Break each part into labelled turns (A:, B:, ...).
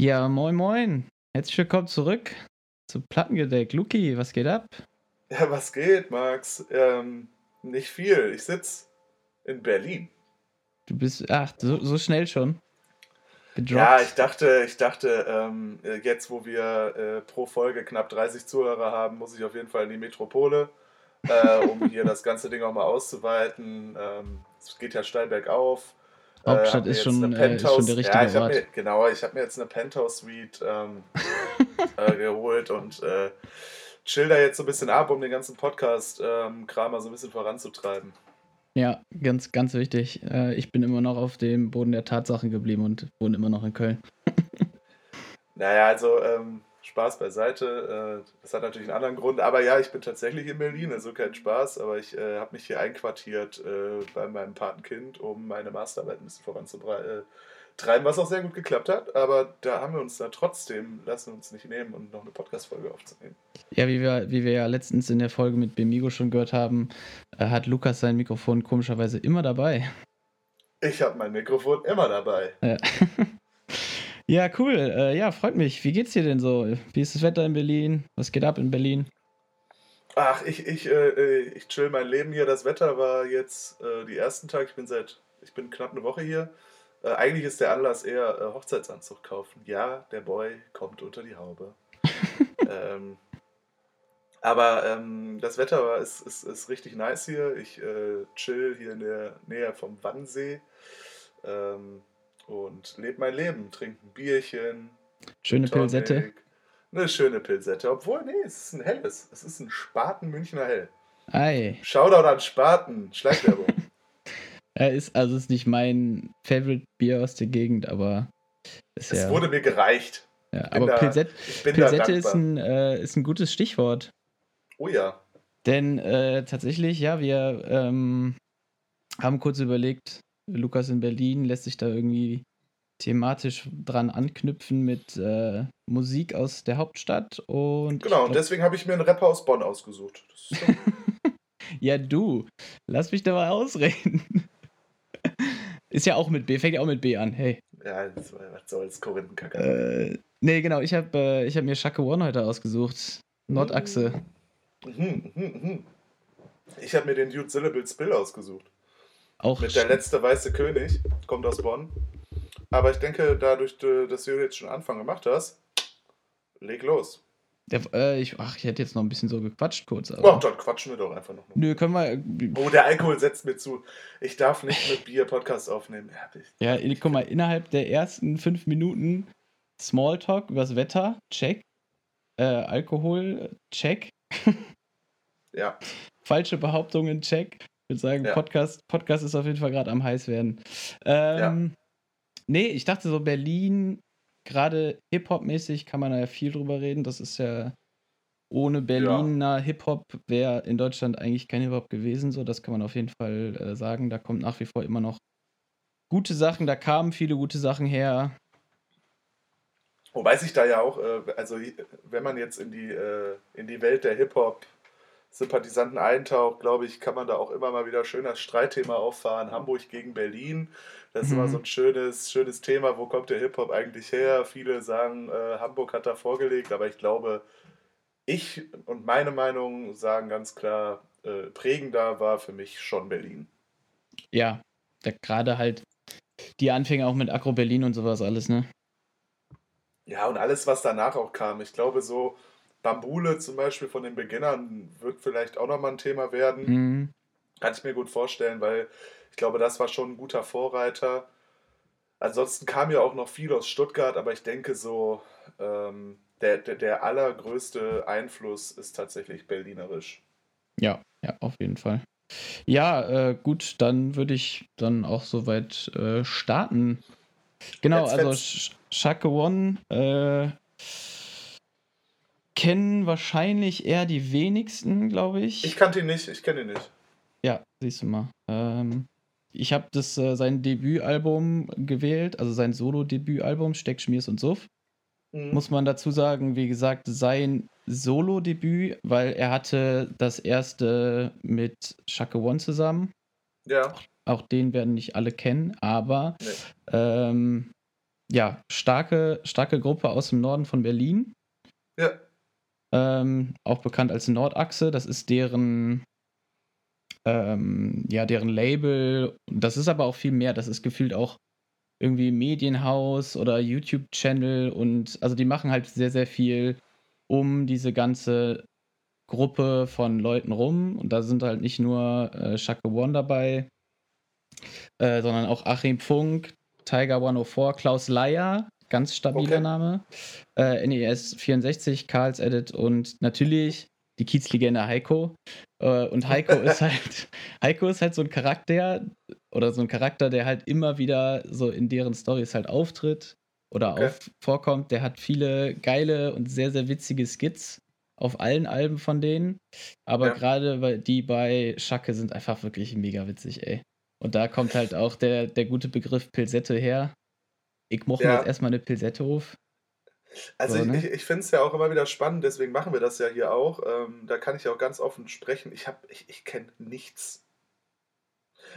A: Ja, moin moin. Herzlich willkommen zurück zu Plattengedeck. Luki, was geht ab?
B: Ja, was geht, Max? Ähm, nicht viel. Ich sitze in Berlin.
A: Du bist, ach, so, so schnell schon.
B: Gedroppt. Ja, ich dachte, ich dachte, ähm, jetzt wo wir äh, pro Folge knapp 30 Zuhörer haben, muss ich auf jeden Fall in die Metropole, äh, um hier das ganze Ding auch mal auszuweiten. Ähm, es geht ja steil bergauf.
A: Hauptstadt äh, ist, schon, äh, ist schon der richtige ja,
B: ich Ort. Mir, genau, ich habe mir jetzt eine Penthouse-Suite ähm, äh, geholt und äh, chill da jetzt so ein bisschen ab, um den ganzen Podcast-Kram ähm, mal so ein bisschen voranzutreiben.
A: Ja, ganz, ganz wichtig. Äh, ich bin immer noch auf dem Boden der Tatsachen geblieben und wohne immer noch in Köln.
B: naja, also ähm, Spaß beiseite. Äh, das hat natürlich einen anderen Grund. Aber ja, ich bin tatsächlich in Berlin, also kein Spaß. Aber ich äh, habe mich hier einquartiert äh, bei meinem Patenkind, um meine Masterarbeit ein bisschen voranzutreiben, was auch sehr gut geklappt hat. Aber da haben wir uns da trotzdem, lassen uns nicht nehmen, um noch eine Podcast-Folge aufzunehmen.
A: Ja, wie wir, wie wir ja letztens in der Folge mit Bemigo schon gehört haben, äh, hat Lukas sein Mikrofon komischerweise immer dabei.
B: Ich habe mein Mikrofon immer dabei.
A: Ja. Ja, cool. Äh, ja, freut mich. Wie geht's dir denn so? Wie ist das Wetter in Berlin? Was geht ab in Berlin?
B: Ach, ich, ich, äh, ich chill mein Leben hier. Das Wetter war jetzt äh, die ersten Tage. Ich bin seit, ich bin knapp eine Woche hier. Äh, eigentlich ist der Anlass eher äh, Hochzeitsanzug kaufen. Ja, der Boy kommt unter die Haube. ähm, aber ähm, das Wetter war, ist, ist, ist richtig nice hier. Ich äh, chill hier in der Nähe vom Wannsee. Ähm, und lebe mein Leben, trinke ein Bierchen.
A: Schöne Tonic, Pilsette.
B: Eine schöne Pilsette. Obwohl, nee, es ist ein helles. Es ist ein Spaten Münchner Hell.
A: Ei.
B: Shoutout an Spaten. Schleichwerbung.
A: er ist, also ist nicht mein Favorite Bier aus der Gegend, aber.
B: es ja, wurde mir gereicht.
A: Ja, aber da, Pilsette, Pilsette ist, ein, äh, ist ein gutes Stichwort.
B: Oh ja.
A: Denn äh, tatsächlich, ja, wir ähm, haben kurz überlegt, Lukas in Berlin lässt sich da irgendwie thematisch dran anknüpfen mit äh, Musik aus der Hauptstadt und.
B: Genau, und deswegen habe ich mir einen Rapper aus Bonn ausgesucht.
A: ja, du, lass mich da mal ausreden. Ist ja auch mit B, fängt ja auch mit B an, hey.
B: Ja, was soll's, Korinthenkacke.
A: Äh, nee, genau, ich habe äh, hab mir Shaka One heute ausgesucht. Nordachse.
B: Mhm, mhm, mhm. Ich habe mir den Dude Syllables Bill ausgesucht.
A: Auch
B: mit der letzte weiße König, kommt aus Bonn. Aber ich denke, dadurch, dass du jetzt schon Anfang gemacht hast, leg los.
A: Der, äh, ich, ach, ich hätte jetzt noch ein bisschen so gequatscht kurz.
B: Aber... Oh, dann quatschen wir doch einfach noch.
A: Nö, können wir.
B: Oh, der Alkohol setzt mir zu. Ich darf nicht mit Bier Podcast aufnehmen.
A: Ja, ja guck mal, innerhalb der ersten fünf Minuten Smalltalk übers Wetter, check. Äh, Alkohol, check.
B: ja.
A: Falsche Behauptungen, check. Ich würde sagen, ja. Podcast, Podcast ist auf jeden Fall gerade am heiß werden. Ähm, ja. Nee, ich dachte so, Berlin, gerade Hip-Hop-mäßig kann man da ja viel drüber reden. Das ist ja ohne Berliner ja. Hip-Hop wäre in Deutschland eigentlich kein Hip-Hop gewesen. So, das kann man auf jeden Fall äh, sagen. Da kommt nach wie vor immer noch gute Sachen, da kamen viele gute Sachen her.
B: Wobei sich da ja auch, äh, also wenn man jetzt in die, äh, in die Welt der Hip-Hop Sympathisanten eintaucht, glaube ich, kann man da auch immer mal wieder schön das Streitthema auffahren. Hamburg gegen Berlin. Das ist mhm. immer so ein schönes, schönes Thema. Wo kommt der Hip-Hop eigentlich her? Viele sagen, äh, Hamburg hat da vorgelegt, aber ich glaube, ich und meine Meinung sagen ganz klar, äh, prägender war für mich schon Berlin.
A: Ja, gerade halt die Anfänge auch mit Agro Berlin und sowas alles, ne?
B: Ja, und alles, was danach auch kam. Ich glaube, so Bambule zum Beispiel von den Beginnern wird vielleicht auch nochmal ein Thema werden. Mhm. Kann ich mir gut vorstellen, weil ich glaube, das war schon ein guter Vorreiter. Ansonsten kam ja auch noch viel aus Stuttgart, aber ich denke so, ähm, der, der, der allergrößte Einfluss ist tatsächlich berlinerisch.
A: Ja, ja, auf jeden Fall. Ja, äh, gut, dann würde ich dann auch soweit äh, starten. Genau, Jetzt also Sh Shaka One äh, kennen wahrscheinlich eher die wenigsten, glaube ich.
B: Ich kannte ihn nicht, ich kenne ihn nicht.
A: Ja, siehst du mal. Ähm, ich habe das äh, sein Debütalbum gewählt, also sein Solo-Debütalbum Steck, Schmiers und Suff. Mhm. Muss man dazu sagen, wie gesagt, sein Solo-Debüt, weil er hatte das erste mit Shaka One zusammen.
B: Ja.
A: Auch den werden nicht alle kennen, aber nee. ähm, ja, starke, starke Gruppe aus dem Norden von Berlin.
B: Ja.
A: Ähm, auch bekannt als Nordachse. Das ist deren, ähm, ja, deren Label. Das ist aber auch viel mehr. Das ist gefühlt auch irgendwie Medienhaus oder YouTube-Channel und also die machen halt sehr, sehr viel um diese ganze Gruppe von Leuten rum. Und da sind halt nicht nur äh, Shaka One dabei, äh, sondern auch Achim Funk, Tiger 104, Klaus Leier, ganz stabiler okay. Name, äh, NES 64, Karls Edit und natürlich die Kiezlegende Heiko. Äh, und Heiko ist halt, Heiko ist halt so ein Charakter oder so ein Charakter, der halt immer wieder so in deren Stories halt auftritt oder okay. auf, vorkommt. Der hat viele geile und sehr, sehr witzige Skits auf allen Alben von denen. Aber ja. gerade die bei Schacke sind einfach wirklich mega witzig, ey. Und da kommt halt auch der, der gute Begriff Pilsette her. Ich mochte ja. jetzt erstmal eine Pilsette auf.
B: Also so, ich, ne? ich, ich finde es ja auch immer wieder spannend, deswegen machen wir das ja hier auch. Ähm, da kann ich auch ganz offen sprechen. Ich, ich, ich kenne nichts.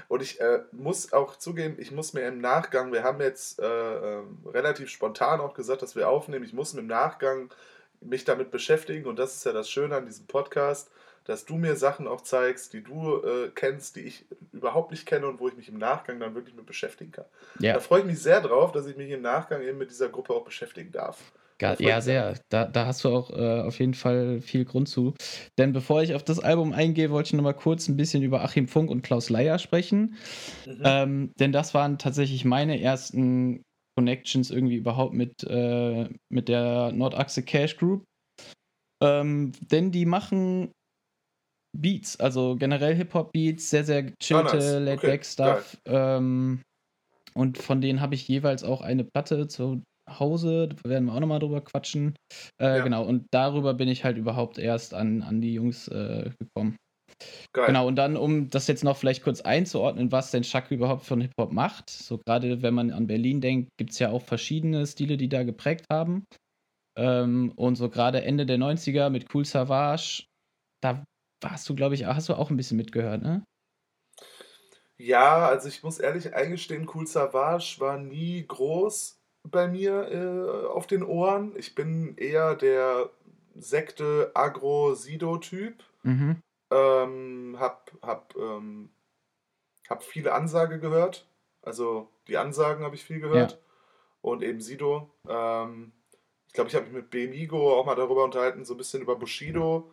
B: Und ich äh, muss auch zugeben, ich muss mir im Nachgang, wir haben jetzt äh, äh, relativ spontan auch gesagt, dass wir aufnehmen, ich muss mir im Nachgang mich damit beschäftigen und das ist ja das Schöne an diesem Podcast, dass du mir Sachen auch zeigst, die du äh, kennst, die ich überhaupt nicht kenne und wo ich mich im Nachgang dann wirklich mit beschäftigen kann. Ja. Da freue ich mich sehr drauf, dass ich mich im Nachgang eben mit dieser Gruppe auch beschäftigen darf.
A: Ja, sehr. Da, da hast du auch äh, auf jeden Fall viel Grund zu. Denn bevor ich auf das Album eingehe, wollte ich noch mal kurz ein bisschen über Achim Funk und Klaus Leier sprechen. Mhm. Ähm, denn das waren tatsächlich meine ersten Connections irgendwie überhaupt mit, äh, mit der Nordachse Cash Group. Ähm, denn die machen Beats, also generell Hip-Hop-Beats, sehr, sehr chillte, oh, nice. Laid-Back-Stuff. Okay. Ähm, und von denen habe ich jeweils auch eine Platte zu Hause, da werden wir auch nochmal drüber quatschen. Äh, ja. Genau, und darüber bin ich halt überhaupt erst an, an die Jungs äh, gekommen. Geil. Genau, und dann, um das jetzt noch vielleicht kurz einzuordnen, was denn Shaka überhaupt von Hip-Hop macht. So gerade wenn man an Berlin denkt, gibt es ja auch verschiedene Stile, die da geprägt haben. Ähm, und so gerade Ende der 90er mit Cool Savage, da warst du, glaube ich, hast du auch ein bisschen mitgehört, ne?
B: Ja, also ich muss ehrlich eingestehen, Cool Savage war nie groß bei mir äh, auf den Ohren. Ich bin eher der Sekte Agro-Sido-Typ. Mhm. Ähm, hab, hab, ähm, hab viele Ansage gehört. Also die Ansagen habe ich viel gehört. Ja. Und eben Sido. Ähm, ich glaube, ich habe mich mit Bemigo auch mal darüber unterhalten, so ein bisschen über Bushido.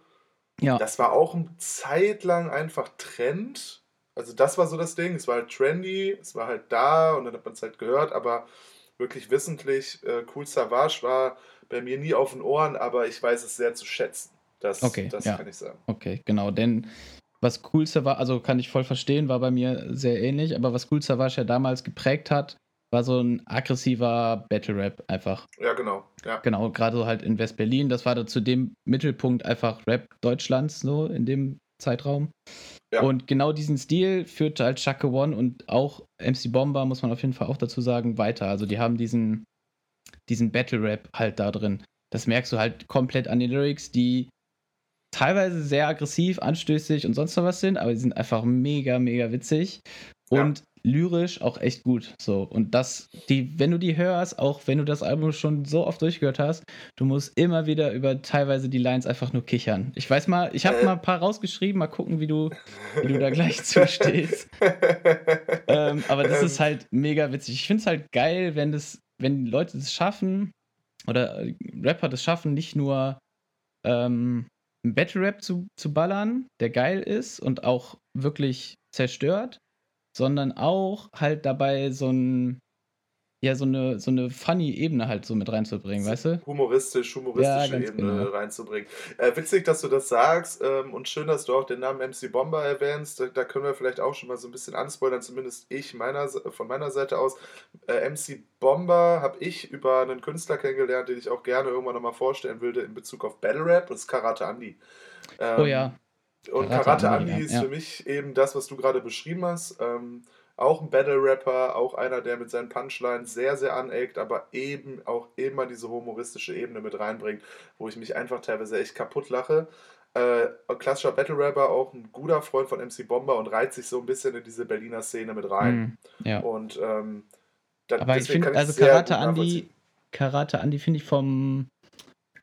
B: Ja. Das war auch eine Zeit lang einfach Trend. Also das war so das Ding. Es war halt trendy, es war halt da und dann hat man es halt gehört, aber wirklich wissentlich, äh, Cool Savage war bei mir nie auf den Ohren, aber ich weiß es sehr zu schätzen. Das,
A: okay,
B: das
A: ja. kann ich sagen. Okay, genau, denn was Cool Savage, also kann ich voll verstehen, war bei mir sehr ähnlich, aber was Cool Savage ja damals geprägt hat, war so ein aggressiver Battle Rap einfach.
B: Ja, genau. Ja.
A: Genau, gerade so halt in West-Berlin. Das war da zu dem Mittelpunkt einfach Rap Deutschlands, so in dem Zeitraum. Ja. Und genau diesen Stil führte halt Chaka One und auch MC Bomber, muss man auf jeden Fall auch dazu sagen, weiter. Also die haben diesen, diesen Battle Rap halt da drin. Das merkst du halt komplett an den Lyrics, die teilweise sehr aggressiv, anstößig und sonst noch was sind, aber die sind einfach mega, mega witzig. Und lyrisch auch echt gut. So. Und das, die, wenn du die hörst, auch wenn du das Album schon so oft durchgehört hast, du musst immer wieder über teilweise die Lines einfach nur kichern. Ich weiß mal, ich habe äh. mal ein paar rausgeschrieben, mal gucken, wie du, wie du da gleich zustehst. ähm, aber das ist ähm. halt mega witzig. Ich finde es halt geil, wenn das, wenn Leute das schaffen, oder Rapper das schaffen, nicht nur ähm, einen Battle Rap zu, zu ballern, der geil ist und auch wirklich zerstört, sondern auch halt dabei so ein ja, so eine, so eine funny Ebene halt so mit reinzubringen, weißt du?
B: Humoristisch, humoristische ja, Ebene genau. reinzubringen. Äh, witzig, dass du das sagst ähm, und schön, dass du auch den Namen MC Bomber erwähnst. Da, da, können wir vielleicht auch schon mal so ein bisschen anspoilern, zumindest ich meiner, von meiner Seite aus. Äh, MC Bomber habe ich über einen Künstler kennengelernt, den ich auch gerne irgendwann nochmal vorstellen würde in Bezug auf Battle Rap, das ist Karate Andy. Ähm,
A: oh ja.
B: Und Karate, Karate Andy ist ja. für mich eben das, was du gerade beschrieben hast. Ähm, auch ein Battle-Rapper, auch einer, der mit seinen Punchlines sehr, sehr aneckt, aber eben auch immer diese humoristische Ebene mit reinbringt, wo ich mich einfach teilweise echt kaputt lache. Äh, klassischer Battle-Rapper, auch ein guter Freund von MC Bomber und reiht sich so ein bisschen in diese Berliner Szene mit rein. Mm, ja. Und ähm, dann,
A: Aber ich finde, also Karate Andy, Karate Andy finde ich vom,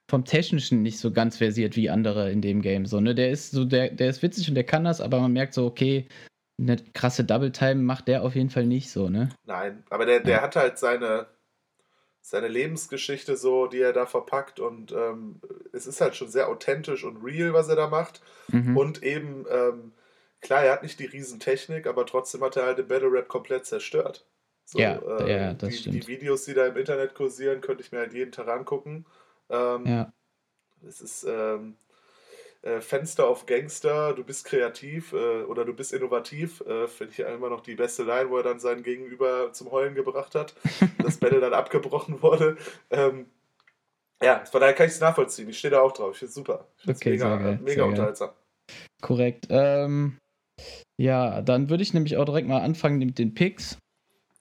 A: vom Technischen nicht so ganz versiert wie andere in dem Game. So, ne? Der ist so, der, der ist witzig und der kann das, aber man merkt so, okay, eine krasse Double Time macht der auf jeden Fall nicht so, ne?
B: Nein, aber der, der ja. hat halt seine, seine Lebensgeschichte so, die er da verpackt und ähm, es ist halt schon sehr authentisch und real, was er da macht. Mhm. Und eben, ähm, klar, er hat nicht die Riesentechnik, aber trotzdem hat er halt den Battle Rap komplett zerstört. So,
A: ja, äh, ja, das
B: die,
A: stimmt.
B: Die Videos, die da im Internet kursieren, könnte ich mir halt jeden Tag angucken. Ähm,
A: ja.
B: Es ist ähm, äh, Fenster auf Gangster, du bist kreativ äh, oder du bist innovativ. Äh, Finde ich immer noch die beste Line, wo er dann seinen Gegenüber zum Heulen gebracht hat. das Battle dann abgebrochen wurde. Ähm, ja, von daher kann ich es nachvollziehen. Ich stehe da auch drauf. Ich finde es super. Ich
A: okay, mega, geil,
B: mega unterhaltsam.
A: Korrekt. Ähm, ja, dann würde ich nämlich auch direkt mal anfangen mit den Picks.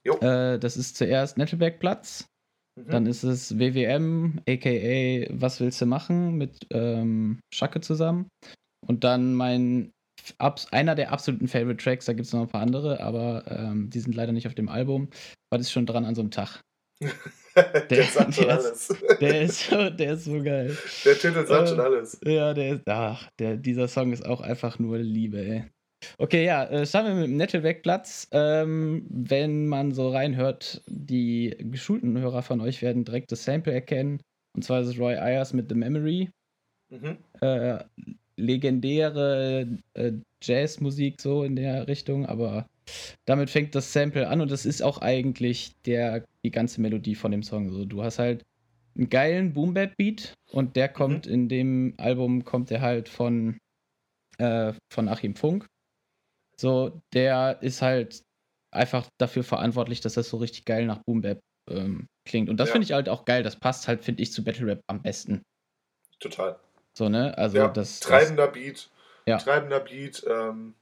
A: Äh, das ist zuerst Nettelbergplatz. Mhm. Dann ist es WWM, aka Was willst du machen mit ähm, Schacke zusammen. Und dann mein einer der absoluten Favorite Tracks, da gibt es noch ein paar andere, aber ähm, die sind leider nicht auf dem Album. Was ist schon dran an so einem Tag?
B: der, der sagt schon alles.
A: der, ist so, der ist so geil.
B: Der Titel sagt äh, schon alles.
A: Ja, der ist, ach, der, dieser Song ist auch einfach nur Liebe, ey. Okay, ja, äh, starten wir mit dem Nettelwegplatz. Ähm, wenn man so reinhört, die geschulten Hörer von euch werden direkt das Sample erkennen. Und zwar ist es Roy Ayers mit The Memory. Mhm. Äh, legendäre äh, Jazzmusik so in der Richtung, aber damit fängt das Sample an und das ist auch eigentlich der, die ganze Melodie von dem Song. So, du hast halt einen geilen Boom Bap Beat und der kommt mhm. in dem Album kommt der halt von äh, von Achim Funk so, der ist halt einfach dafür verantwortlich, dass das so richtig geil nach Boom Bap ähm, klingt. Und das ja. finde ich halt auch geil. Das passt halt, finde ich, zu Battle Rap am besten.
B: Total.
A: So, ne? Also ja, das.
B: Treibender das, Beat. Ja. Treibender Beat, ähm,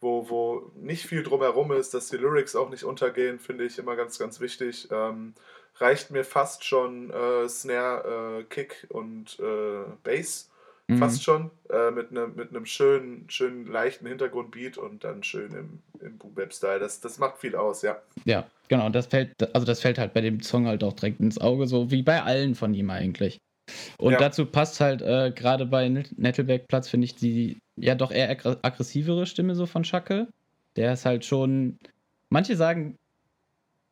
B: wo, wo nicht viel drumherum ist, dass die Lyrics auch nicht untergehen, finde ich immer ganz, ganz wichtig. Ähm, reicht mir fast schon äh, Snare, äh, Kick und äh, Bass Mhm. Fast schon. Äh, mit einem mit nem schönen, schönen, leichten Hintergrundbeat und dann schön im, im Boom-Bap-Style. Das, das macht viel aus, ja.
A: Ja, genau. Und das fällt, also das fällt halt bei dem Song halt auch direkt ins Auge, so wie bei allen von ihm eigentlich. Und ja. dazu passt halt äh, gerade bei Nettelberg-Platz, finde ich, die ja doch eher aggressivere Stimme so von Schacke. Der ist halt schon. Manche sagen,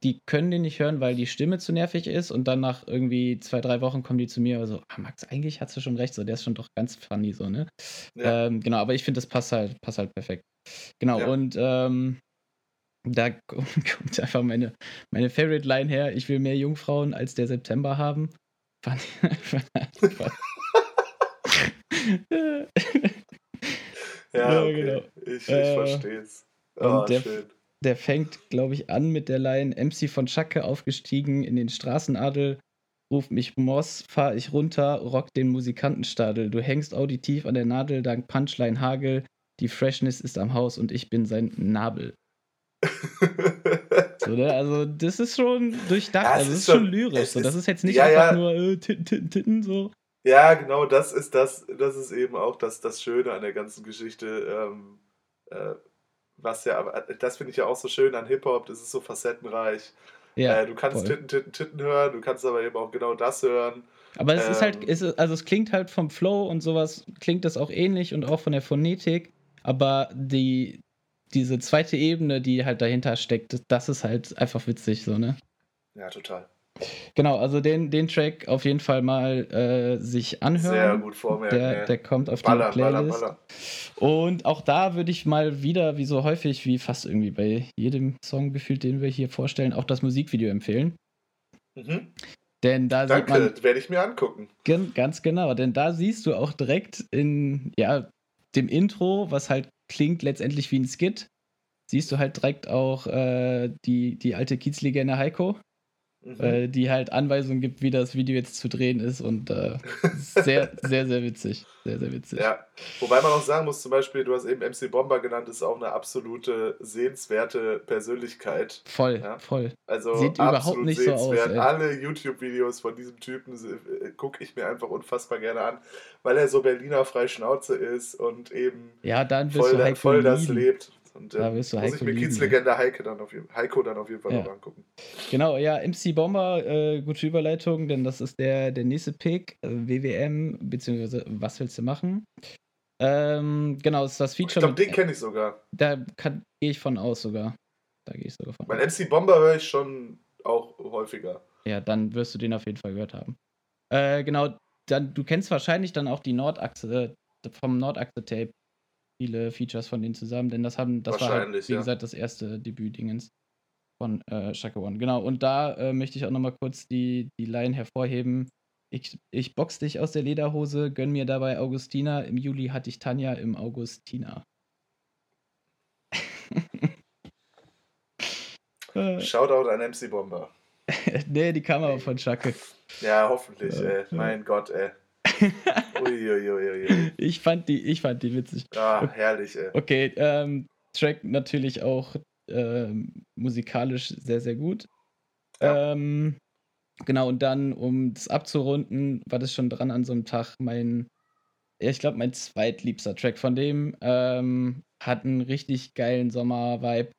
A: die können den nicht hören, weil die Stimme zu nervig ist und dann nach irgendwie zwei, drei Wochen kommen die zu mir und so, ah, Max, eigentlich hast du schon recht, so, der ist schon doch ganz funny, so, ne? Ja. Ähm, genau, aber ich finde, das passt halt, passt halt perfekt. Genau, ja. und ähm, da kommt einfach meine, meine Favorite Line her, ich will mehr Jungfrauen als der September haben. Fand ich einfach.
B: ja, okay. genau. Ich, ich äh, verstehe es. Oh,
A: der, schön der fängt, glaube ich, an mit der Line MC von Schacke aufgestiegen in den Straßenadel. Ruf mich Moss, fahr ich runter, rock den Musikantenstadel. Du hängst auditiv an der Nadel dank Punchline Hagel. Die Freshness ist am Haus und ich bin sein Nabel. so, ne? Also, das ist schon durchdacht. Ja, also, das ist, schon lyrisch. So. Das ist jetzt nicht ja, einfach ja. nur äh, Titten, Titten, Titten, so.
B: Ja, genau, das ist das, das ist eben auch das, das Schöne an der ganzen Geschichte. Ähm, äh, was ja, aber äh, das finde ich ja auch so schön an Hip-Hop, das ist so facettenreich. Ja, äh, du kannst voll. Titten, Titten, Titten hören, du kannst aber eben auch genau das hören.
A: Aber es ähm, ist halt, ist, also es klingt halt vom Flow und sowas, klingt das auch ähnlich und auch von der Phonetik, aber die, diese zweite Ebene, die halt dahinter steckt, das ist halt einfach witzig, so, ne?
B: Ja, total.
A: Genau, also den, den Track auf jeden Fall mal äh, sich anhören. Sehr
B: gut vormerken.
A: Der, der kommt auf baller, die Playlist. Baller, baller. Und auch da würde ich mal wieder, wie so häufig, wie fast irgendwie bei jedem Song gefühlt, den wir hier vorstellen, auch das Musikvideo empfehlen. Mhm. Denn da
B: Danke, sieht man. werde ich mir angucken.
A: Ganz genau, denn da siehst du auch direkt in ja, dem Intro, was halt klingt letztendlich wie ein Skit, siehst du halt direkt auch äh, die, die alte Kiezlegende Heiko mhm. äh, die halt Anweisungen gibt, wie das Video jetzt zu drehen ist und äh, sehr, sehr, sehr witzig. Sehr, sehr witzig.
B: Ja, wobei man auch sagen muss, zum Beispiel, du hast eben MC Bomber genannt, ist auch eine absolute sehenswerte Persönlichkeit.
A: Voll,
B: ja?
A: voll.
B: Also Sieht überhaupt nicht so aus. Ey. Alle YouTube-Videos von diesem Typen äh, gucke ich mir einfach unfassbar gerne an, weil er so Berliner Freischnauze ist und eben
A: ja, dann
B: voll, voll das lebt. Und äh, da wirst du muss Heiko ich mir Kiezlegende Heike dann auf, Heiko dann auf jeden Fall ja. noch angucken.
A: Genau, ja, MC Bomber, äh, gute Überleitung, denn das ist der, der nächste Pick, äh, WWM, beziehungsweise was willst du machen? Ähm, genau, das ist das Feature.
B: Ich glaube, den kenne ich sogar.
A: Da gehe ich von aus sogar. Da gehe ich sogar von
B: Weil MC Bomber höre ich schon auch häufiger.
A: Ja, dann wirst du den auf jeden Fall gehört haben. Äh, genau, dann, du kennst wahrscheinlich dann auch die Nordachse, vom Nordachse-Tape viele Features von denen zusammen, denn das haben, das war halt, wie ja. gesagt, das erste Debüt-Dingens von äh, Shaka One. Genau, und da äh, möchte ich auch nochmal kurz die, die Line hervorheben. Ich, ich box dich aus der Lederhose, gönn mir dabei Augustina. Im Juli hatte ich Tanja im Augustina.
B: Shoutout an MC Bomber.
A: nee, die kam aber von Schacke.
B: Ja, hoffentlich, ey. Mein Gott, ey.
A: Ich fand die, ich fand die witzig.
B: Ah, herrlich, ey.
A: Okay, ähm, Track natürlich auch ähm, musikalisch sehr, sehr gut. Ja. Ähm, genau, und dann, um das abzurunden, war das schon dran an so einem Tag mein, ja, ich glaube, mein zweitliebster Track von dem. Ähm, hat einen richtig geilen Sommer-Vibe.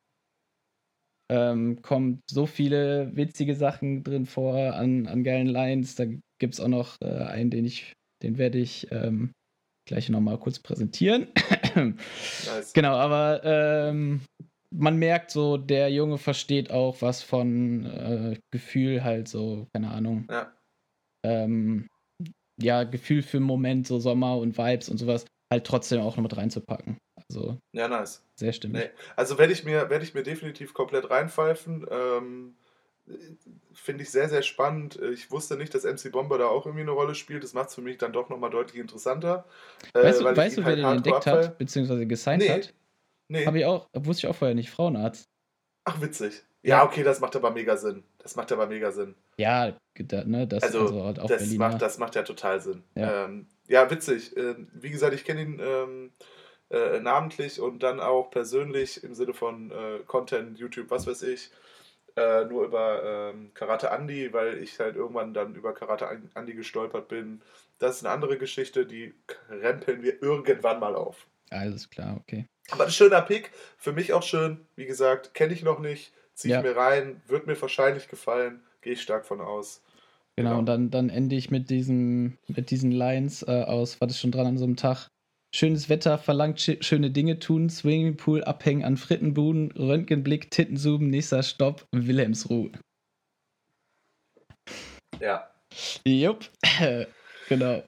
A: Ähm, kommt so viele witzige Sachen drin vor an, an geilen Lines. Da gibt es auch noch äh, einen, den ich den werde ich ähm, gleich nochmal kurz präsentieren. nice. Genau, aber ähm, man merkt so, der Junge versteht auch was von äh, Gefühl halt so, keine Ahnung. Ja. Ähm, ja, Gefühl für einen Moment, so Sommer und Vibes und sowas, halt trotzdem auch noch mit reinzupacken. Also.
B: Ja, nice.
A: Sehr stimmig. Nee.
B: Also werde ich mir, werde ich mir definitiv komplett reinpfeifen. Ähm, finde ich sehr, sehr spannend. Ich wusste nicht, dass MC Bomber da auch irgendwie eine Rolle spielt. Das macht es für mich dann doch nochmal deutlich interessanter.
A: Äh, weißt du, weißt du wer halt den entdeckt hat, beziehungsweise gesigned nee. hat? Nee. Habe ich auch, wusste ich auch vorher nicht, Frauenarzt.
B: Ach, witzig. Ja, okay, das macht aber mega Sinn. Das macht aber mega Sinn.
A: Ja, ne, das,
B: also, also halt auch das, Berliner. macht, das macht ja total Sinn. Ja, ähm, ja witzig. Ähm, wie gesagt, ich kenne ihn ähm, äh, namentlich und dann auch persönlich im Sinne von äh, Content, YouTube, was weiß ich äh, nur über ähm, Karate Andy, weil ich halt irgendwann dann über Karate Andy gestolpert bin. Das ist eine andere Geschichte, die rempeln wir irgendwann mal auf.
A: Alles klar, okay.
B: Aber ein schöner Pick, für mich auch schön. Wie gesagt, kenne ich noch nicht, ziehe ich ja. mir rein, wird mir wahrscheinlich gefallen, gehe ich stark von aus.
A: Genau, genau, und dann, dann ende ich mit, diesem, mit diesen Lines äh, aus, war das schon dran an so einem Tag? Schönes Wetter, verlangt schöne Dinge tun, Swimmingpool abhängen an Frittenbuden, Röntgenblick, Tittensuben, nächster Stopp, Wilhelmsruh.
B: Ja.
A: Jupp, genau.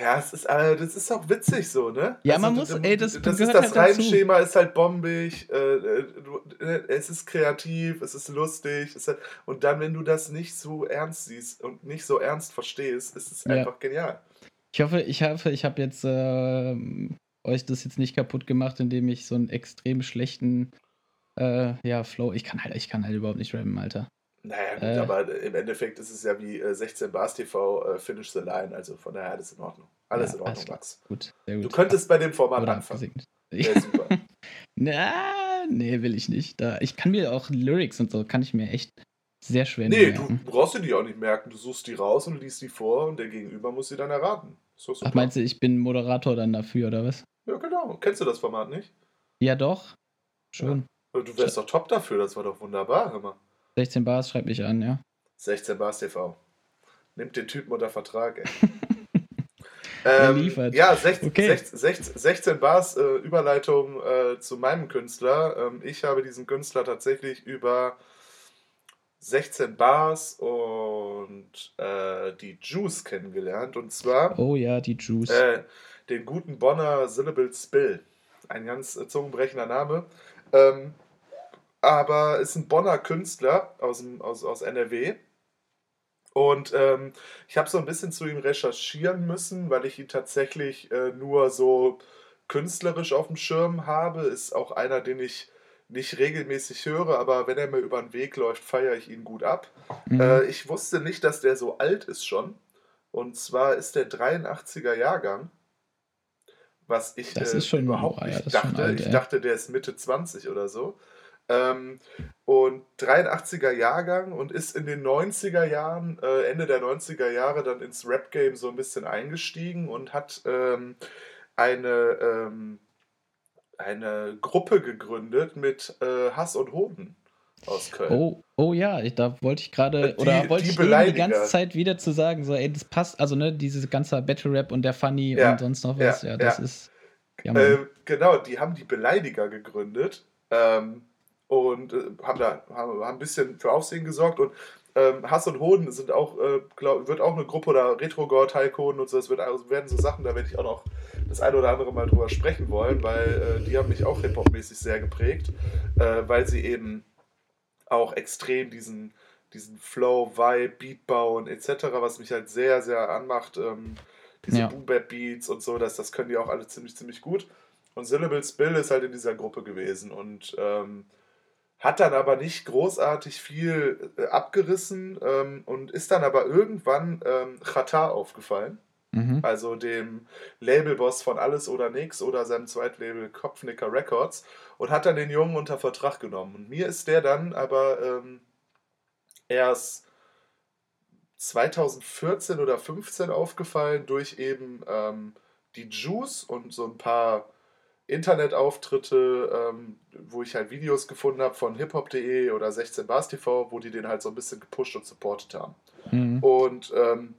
B: Ja, es ist, äh, das ist auch witzig so, ne?
A: Ja, also, man muss, ey, das,
B: das ist das halt Reimschema ist halt bombig, äh, äh, äh, es ist kreativ, es ist lustig, es ist, und dann, wenn du das nicht so ernst siehst und nicht so ernst verstehst, ist es ja. einfach genial.
A: Ich hoffe, ich hoffe, ich habe jetzt äh, euch das jetzt nicht kaputt gemacht, indem ich so einen extrem schlechten äh, ja, Flow. Ich kann halt, ich kann halt überhaupt nicht rappen, Alter.
B: Naja, gut, äh, aber im Endeffekt ist es ja wie 16 äh, Bars TV äh, Finish the Line, also von daher alles in Ordnung. Alles ja, in Ordnung, Max.
A: Gut, sehr gut.
B: Du könntest bei dem Format Oder anfangen. Ja, super.
A: Na, nee, will ich nicht. Da, ich kann mir auch Lyrics und so, kann ich mir echt sehr schwer
B: Nee, merken. du brauchst sie die auch nicht merken. Du suchst die raus und liest die vor und der Gegenüber muss sie dann erraten.
A: Ach, meinst du, ich bin Moderator dann dafür, oder was?
B: Ja, genau. Kennst du das Format nicht?
A: Ja, doch. Schon.
B: Ja. Du wärst doch top dafür, das war doch wunderbar, hör mal.
A: 16 Bars schreibt mich an, ja.
B: 16 Bars TV. Nimmt den Typen unter Vertrag, ey. ähm, ja, 16, okay. 16, 16, 16 Bars äh, Überleitung äh, zu meinem Künstler. Ähm, ich habe diesen Künstler tatsächlich über 16 Bars und äh, die Juice kennengelernt. Und zwar.
A: Oh ja, die Juice.
B: Äh, den guten Bonner Syllable Spill. Ein ganz äh, zungenbrechender Name. Ähm, aber ist ein Bonner Künstler aus, aus, aus NRW. Und ähm, ich habe so ein bisschen zu ihm recherchieren müssen, weil ich ihn tatsächlich äh, nur so künstlerisch auf dem Schirm habe. Ist auch einer, den ich nicht regelmäßig höre, aber wenn er mir über den Weg läuft, feiere ich ihn gut ab. Mhm. Äh, ich wusste nicht, dass der so alt ist schon. Und zwar ist der 83er Jahrgang. Was ich
A: das ist äh, schon,
B: überhaupt nicht dachte. Alt, ich dachte, der ist Mitte 20 oder so. Ähm, und 83er Jahrgang und ist in den 90er Jahren, äh, Ende der 90er Jahre, dann ins Rap-Game so ein bisschen eingestiegen und hat ähm, eine ähm, eine Gruppe gegründet mit äh, Hass und Hoden aus Köln.
A: Oh, oh ja, ich, da wollte ich gerade, oder wollte ich die ganze Zeit wieder zu sagen, so, ey, das passt, also ne, dieses ganze Battle Rap und der Funny ja, und sonst noch was, ja, ja das ja. ist.
B: Äh, genau, die haben die Beleidiger gegründet ähm, und äh, haben da haben, haben ein bisschen für Aufsehen gesorgt und ähm, Hass und Hoden sind auch, äh, glaub, wird auch eine Gruppe oder Retro-God, Tycoon und so, das wird, werden so Sachen, da werde ich auch noch das eine oder andere mal drüber sprechen wollen, weil äh, die haben mich auch Hip-Hop-mäßig sehr geprägt, äh, weil sie eben auch extrem diesen, diesen Flow, Vibe, Beat bauen etc., was mich halt sehr, sehr anmacht. Ähm, diese ja. Boom-Bap-Beats und so, das, das können die auch alle ziemlich, ziemlich gut. Und Syllable Spill ist halt in dieser Gruppe gewesen und ähm, hat dann aber nicht großartig viel äh, abgerissen ähm, und ist dann aber irgendwann ähm, Chata aufgefallen. Mhm. Also dem Labelboss von Alles oder Nix oder seinem Zweitlabel Kopfnicker Records und hat dann den Jungen unter Vertrag genommen. Und mir ist der dann aber ähm, erst 2014 oder 15 aufgefallen durch eben ähm, die Juice und so ein paar Internetauftritte, ähm, wo ich halt Videos gefunden habe von hiphop.de oder 16 Bars TV, wo die den halt so ein bisschen gepusht und supportet haben. Mhm. Und ähm,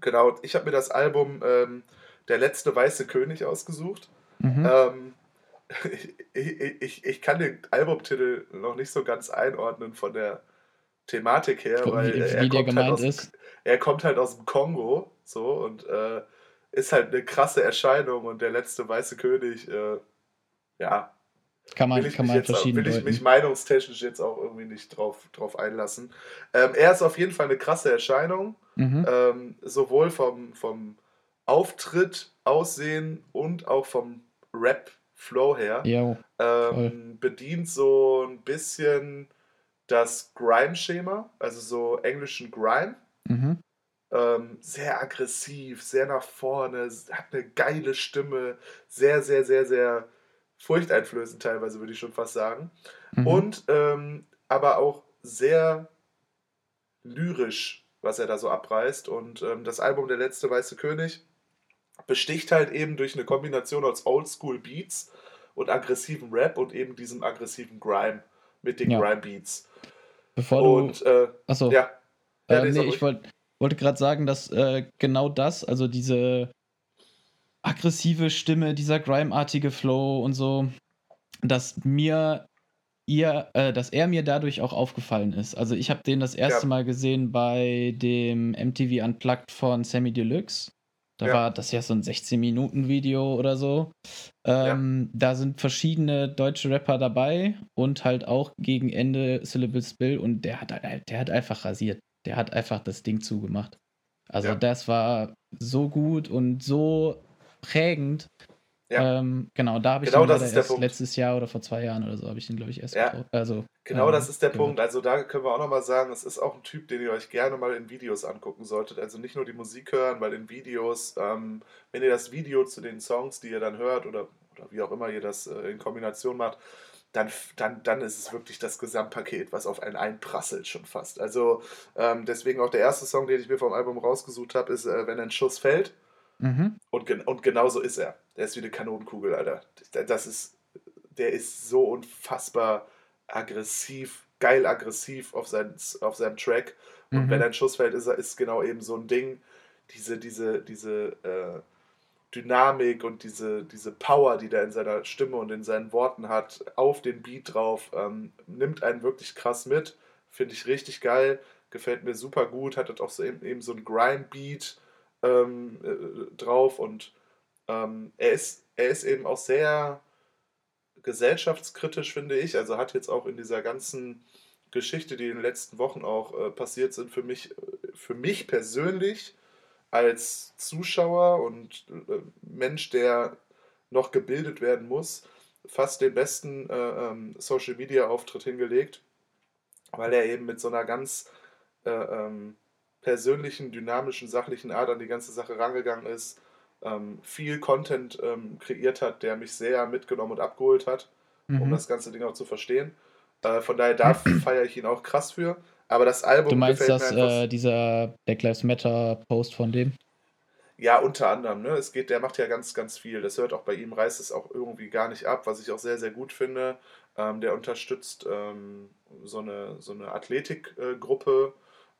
B: genau, ich habe mir das Album ähm, Der letzte weiße König ausgesucht. Mhm. Ähm, ich, ich, ich kann den Albumtitel noch nicht so ganz einordnen von der Thematik her, weil wie, er, kommt halt aus, ist. er kommt halt aus dem Kongo so und äh, ist halt eine krasse Erscheinung und der letzte weiße König, äh, ja.
A: Kann man, kann man verschieden
B: Will ich mich meinungstechnisch jetzt auch irgendwie nicht drauf, drauf einlassen. Ähm, er ist auf jeden Fall eine krasse Erscheinung, mhm. ähm, sowohl vom, vom Auftritt, Aussehen und auch vom Rap-Flow her. Jo, ähm, bedient so ein bisschen das Grime-Schema, also so englischen Grime. Mhm. Ähm, sehr aggressiv, sehr nach vorne, hat eine geile Stimme, sehr, sehr, sehr, sehr furchteinflößend teilweise, würde ich schon fast sagen. Mhm. Und ähm, aber auch sehr lyrisch, was er da so abreißt. Und ähm, das Album Der letzte weiße König besticht halt eben durch eine Kombination aus Oldschool Beats und aggressivem Rap und eben diesem aggressiven Grime mit den ja. Grime Beats.
A: Bevor du. Und, äh, Achso. Ja. ja äh, nee, ich wollte wollte gerade sagen, dass äh, genau das, also diese aggressive Stimme, dieser Grime-artige Flow und so, dass mir ihr, äh, dass er mir dadurch auch aufgefallen ist. Also ich habe den das erste ja. Mal gesehen bei dem MTV Unplugged von Sammy Deluxe. Da ja. war das ja so ein 16-Minuten-Video oder so. Ähm, ja. Da sind verschiedene deutsche Rapper dabei und halt auch gegen Ende Syllable Spill und der hat, der hat einfach rasiert der hat einfach das Ding zugemacht. Also ja. das war so gut und so prägend. Ja. Ähm, genau, da habe ich genau das erst letztes Jahr oder vor zwei Jahren oder so habe ich den, glaube ich, erst ja. Also,
B: genau ähm, das ist der genau. Punkt. Also da können wir auch nochmal sagen, es ist auch ein Typ, den ihr euch gerne mal in Videos angucken solltet. Also nicht nur die Musik hören, weil in Videos, ähm, wenn ihr das Video zu den Songs, die ihr dann hört oder, oder wie auch immer ihr das äh, in Kombination macht, dann, dann, dann ist es wirklich das Gesamtpaket, was auf einen einprasselt schon fast. Also ähm, deswegen auch der erste Song, den ich mir vom Album rausgesucht habe, ist äh, Wenn ein Schuss fällt. Mhm. Und, gen und genau so ist er. Der ist wie eine Kanonenkugel, Alter. Das ist, der ist so unfassbar aggressiv, geil aggressiv auf, sein, auf seinem Track. Und mhm. wenn ein Schuss fällt, ist er ist genau eben so ein Ding. Diese, diese, diese äh, Dynamik und diese, diese Power, die der in seiner Stimme und in seinen Worten hat, auf den Beat drauf, ähm, nimmt einen wirklich krass mit. Finde ich richtig geil, gefällt mir super gut, hat auch so eben, eben so ein Grime-Beat ähm, äh, drauf und ähm, er, ist, er ist eben auch sehr gesellschaftskritisch, finde ich. Also hat jetzt auch in dieser ganzen Geschichte, die in den letzten Wochen auch äh, passiert sind, für mich, für mich persönlich als Zuschauer und äh, Mensch, der noch gebildet werden muss, fast den besten äh, ähm, Social Media Auftritt hingelegt, weil er eben mit so einer ganz äh, ähm, persönlichen, dynamischen, sachlichen Art an die ganze Sache rangegangen ist, ähm, viel Content ähm, kreiert hat, der mich sehr mitgenommen und abgeholt hat, mhm. um das ganze Ding auch zu verstehen. Äh, von daher da feiere ich ihn auch krass für. Aber das Album.
A: Du meinst, dass äh, dieser Black Lives Matter Post von dem?
B: Ja, unter anderem. Ne? Es geht, der macht ja ganz, ganz viel. Das hört auch bei ihm, reißt es auch irgendwie gar nicht ab, was ich auch sehr, sehr gut finde. Ähm, der unterstützt ähm, so eine, so eine Athletikgruppe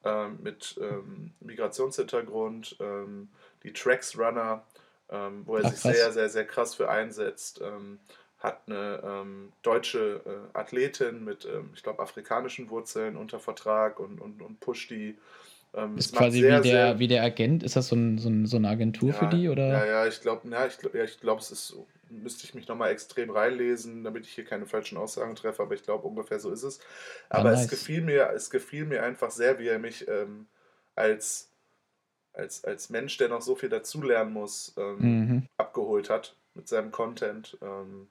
B: äh, mit ähm, Migrationshintergrund, ähm, die Tracks Runner, ähm, wo er Ach, sich sehr, sehr, sehr krass für einsetzt. Ähm, hat eine deutsche äh, Athletin mit, ich glaube, afrikanischen Wurzeln unter Vertrag und, und, und pusht die
A: ähm, ist quasi sehr, wie, der, wie der Agent, ist das so, ein, so, ein, so eine Agentur
B: ja,
A: für die? Oder?
B: Ja, ja, ich glaube, ja, ich, ja, ich glaub, es ist, müsste ich mich nochmal extrem reinlesen, damit ich hier keine falschen Aussagen treffe, aber ich glaube, ungefähr so ist es. Aber ja, nice. es, gefiel mir, es gefiel mir einfach sehr, wie er mich ähm, als, als, als Mensch, der noch so viel dazulernen muss, ähm, mhm. abgeholt hat mit seinem Content. Ähm,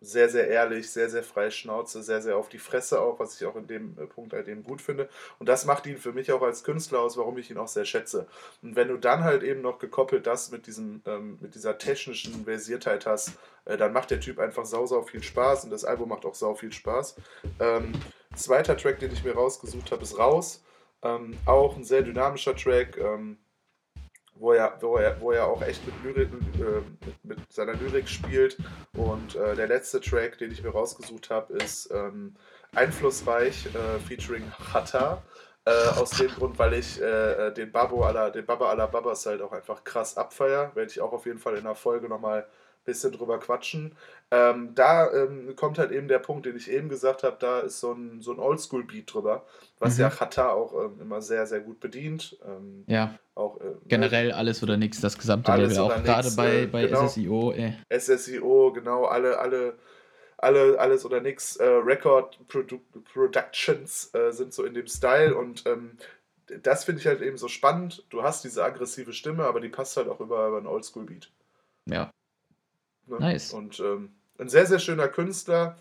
B: sehr, sehr ehrlich, sehr, sehr frei Schnauze, sehr, sehr auf die Fresse auch, was ich auch in dem äh, Punkt halt eben gut finde. Und das macht ihn für mich auch als Künstler aus, warum ich ihn auch sehr schätze. Und wenn du dann halt eben noch gekoppelt das mit, diesem, ähm, mit dieser technischen Versiertheit hast, äh, dann macht der Typ einfach sau, sau viel Spaß und das Album macht auch sau viel Spaß. Ähm, zweiter Track, den ich mir rausgesucht habe, ist Raus. Ähm, auch ein sehr dynamischer Track. Ähm, wo er, wo er, wo er auch echt mit, Lyrik, äh, mit, mit, seiner Lyrik spielt. Und äh, der letzte Track, den ich mir rausgesucht habe, ist ähm, Einflussreich äh, featuring Hatta. Äh, aus dem Grund, weil ich äh, den Babo aller, den Baba aller Babas halt auch einfach krass abfeier. Werde ich auch auf jeden Fall in der Folge nochmal bisschen drüber quatschen. Ähm, da ähm, kommt halt eben der Punkt, den ich eben gesagt habe, da ist so ein, so ein Oldschool-Beat drüber, was mhm. ja Chata auch ähm, immer sehr, sehr gut bedient. Ähm,
A: ja. Auch, äh, Generell alles oder nichts, das gesamte Level, auch gerade bei, äh, bei genau. SSIO. Ey.
B: SSIO, genau, alle, alle, alle, alles oder nix, äh, Record Produ Productions äh, sind so in dem Style und ähm, das finde ich halt eben so spannend. Du hast diese aggressive Stimme, aber die passt halt auch über, über einen Oldschool-Beat.
A: Ja,
B: Ne? Nice. Und ähm, ein sehr, sehr schöner Künstler,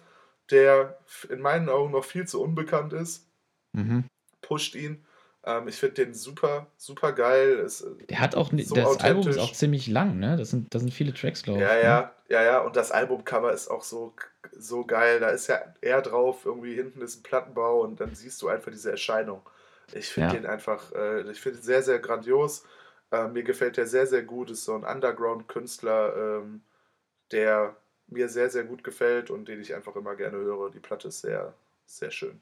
B: der in meinen Augen noch viel zu unbekannt ist. Mhm. Pusht ihn. Ähm, ich finde den super, super geil. Ist,
A: äh, der hat auch, so das Album ist auch ziemlich lang, ne? Das sind, das sind viele Tracks, glaube
B: ich. Ja, ja, ne? ja, ja. Und das Albumcover ist auch so, so geil. Da ist ja er drauf, irgendwie hinten ist ein Plattenbau und dann siehst du einfach diese Erscheinung. Ich finde ja. den einfach, äh, ich finde ihn sehr, sehr grandios. Äh, mir gefällt der sehr, sehr gut. Ist so ein Underground-Künstler. Ähm, der mir sehr, sehr gut gefällt und den ich einfach immer gerne höre. Die Platte ist sehr, sehr schön.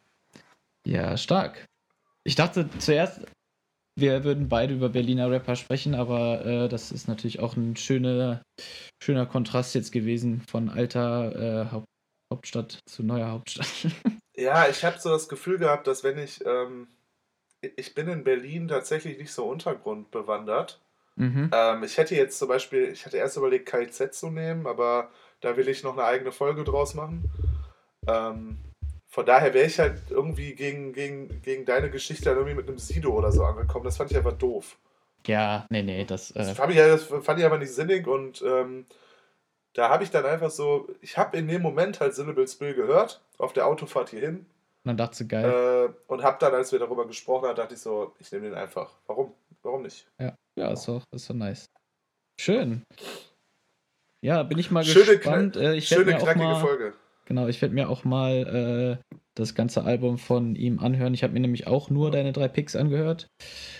A: Ja, stark. Ich dachte zuerst, wir würden beide über Berliner Rapper sprechen, aber äh, das ist natürlich auch ein schöner, schöner Kontrast jetzt gewesen von alter äh, Haupt Hauptstadt zu neuer Hauptstadt.
B: ja, ich habe so das Gefühl gehabt, dass wenn ich, ähm, ich bin in Berlin tatsächlich nicht so untergrundbewandert. Mhm. Ähm, ich hätte jetzt zum Beispiel, ich hatte erst überlegt, KIZ zu nehmen, aber da will ich noch eine eigene Folge draus machen. Ähm, von daher wäre ich halt irgendwie gegen, gegen, gegen deine Geschichte dann irgendwie mit einem Sido oder so angekommen. Das fand ich einfach doof.
A: Ja, nee, nee, das.
B: Äh das, fand ich, das fand ich einfach nicht sinnig und ähm, da habe ich dann einfach so, ich habe in dem Moment halt Syllable Spill gehört, auf der Autofahrt hierhin.
A: Und dann dachte ich, geil.
B: Äh, und habe dann, als wir darüber gesprochen haben, dachte ich so, ich nehme den einfach. Warum? Warum nicht?
A: Ja. Ja, ist doch, ist doch nice. Schön. Ja, bin ich mal schöne, gespannt. Äh, ich schöne, knackige mal, Folge. Genau, ich werde mir auch mal äh, das ganze Album von ihm anhören. Ich habe mir nämlich auch nur deine drei Picks angehört.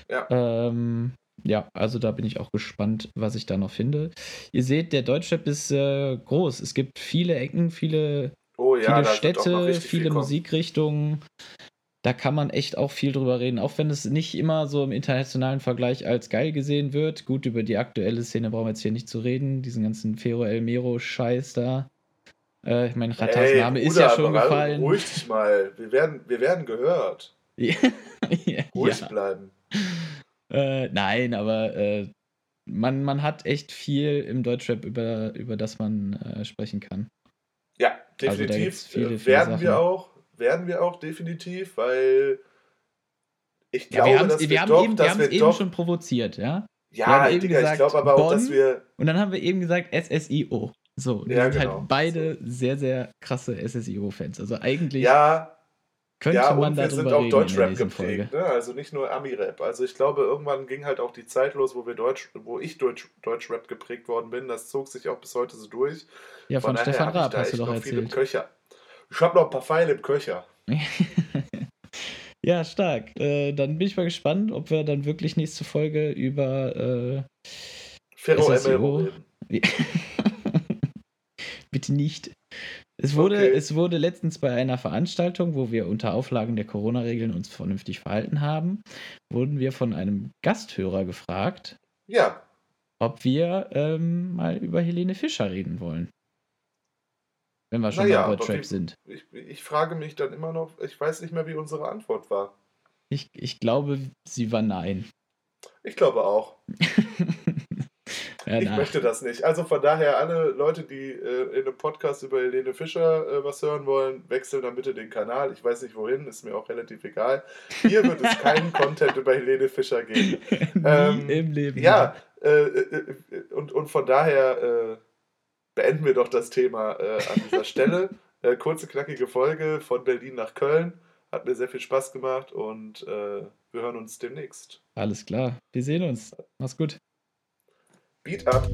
A: Ja. Ähm, ja, also da bin ich auch gespannt, was ich da noch finde. Ihr seht, der Deutschrap ist äh, groß. Es gibt viele Ecken, viele, oh ja, viele Städte, viele Musikrichtungen da kann man echt auch viel drüber reden, auch wenn es nicht immer so im internationalen Vergleich als geil gesehen wird. Gut, über die aktuelle Szene brauchen wir jetzt hier nicht zu reden, diesen ganzen Fero El Mero-Scheiß da. Äh, ich meine, Ratas Ey, Name Bruder, ist ja schon gefallen.
B: Ruhig dich mal, wir werden, wir werden gehört. ja, ruhig ja. bleiben.
A: Äh, nein, aber äh, man, man hat echt viel im Deutschrap, über, über das man äh, sprechen kann.
B: Ja, also definitiv. Also viele, viele werden Sachen. wir auch werden wir auch definitiv, weil ich glaube, ja, wir dass
A: wir, wir haben doch, eben, wir haben es eben doch, schon provoziert, ja?
B: Ja, Digga, gesagt, ich glaube aber auch, Bonn, dass wir.
A: Und dann haben wir eben gesagt SSIO. So, wir ja, sind halt genau. halt beide so. sehr, sehr krasse SSIO-Fans. Also eigentlich
B: ja, könnte ja, man reden. Wir sind auch Deutschrap geprägt, ne? also nicht nur Ami-Rap. Also ich glaube, irgendwann ging halt auch die Zeit los, wo wir Deutsch, wo ich Deutsch, Deutschrap geprägt worden bin. Das zog sich auch bis heute so durch.
A: Ja, von, von Stefan Raab hast du doch erzählt.
B: Ich habe noch ein paar Pfeile im Köcher.
A: Ja, stark. Äh, dann bin ich mal gespannt, ob wir dann wirklich nächste Folge über äh, Ferro Bitte nicht. Es wurde, okay. es wurde letztens bei einer Veranstaltung, wo wir unter Auflagen der Corona-Regeln uns vernünftig verhalten haben, wurden wir von einem Gasthörer gefragt,
B: ja.
A: ob wir ähm, mal über Helene Fischer reden wollen. Wenn wir schon
B: naja,
A: bei Trap sind.
B: Ich, ich, frage mich dann immer noch, ich weiß nicht mehr, wie unsere Antwort war.
A: Ich, ich glaube, sie war nein.
B: Ich glaube auch. ja, ich möchte das nicht. Also von daher, alle Leute, die äh, in einem Podcast über Helene Fischer äh, was hören wollen, wechseln dann bitte den Kanal. Ich weiß nicht wohin, ist mir auch relativ egal. Hier wird es keinen Content über Helene Fischer geben.
A: Ähm, Im Leben.
B: Ja, äh, äh, äh, und, und von daher äh, beenden wir doch das Thema äh, an dieser Stelle. Äh, kurze, knackige Folge von Berlin nach Köln. Hat mir sehr viel Spaß gemacht und äh, wir hören uns demnächst.
A: Alles klar. Wir sehen uns. Mach's gut.
B: Beat up.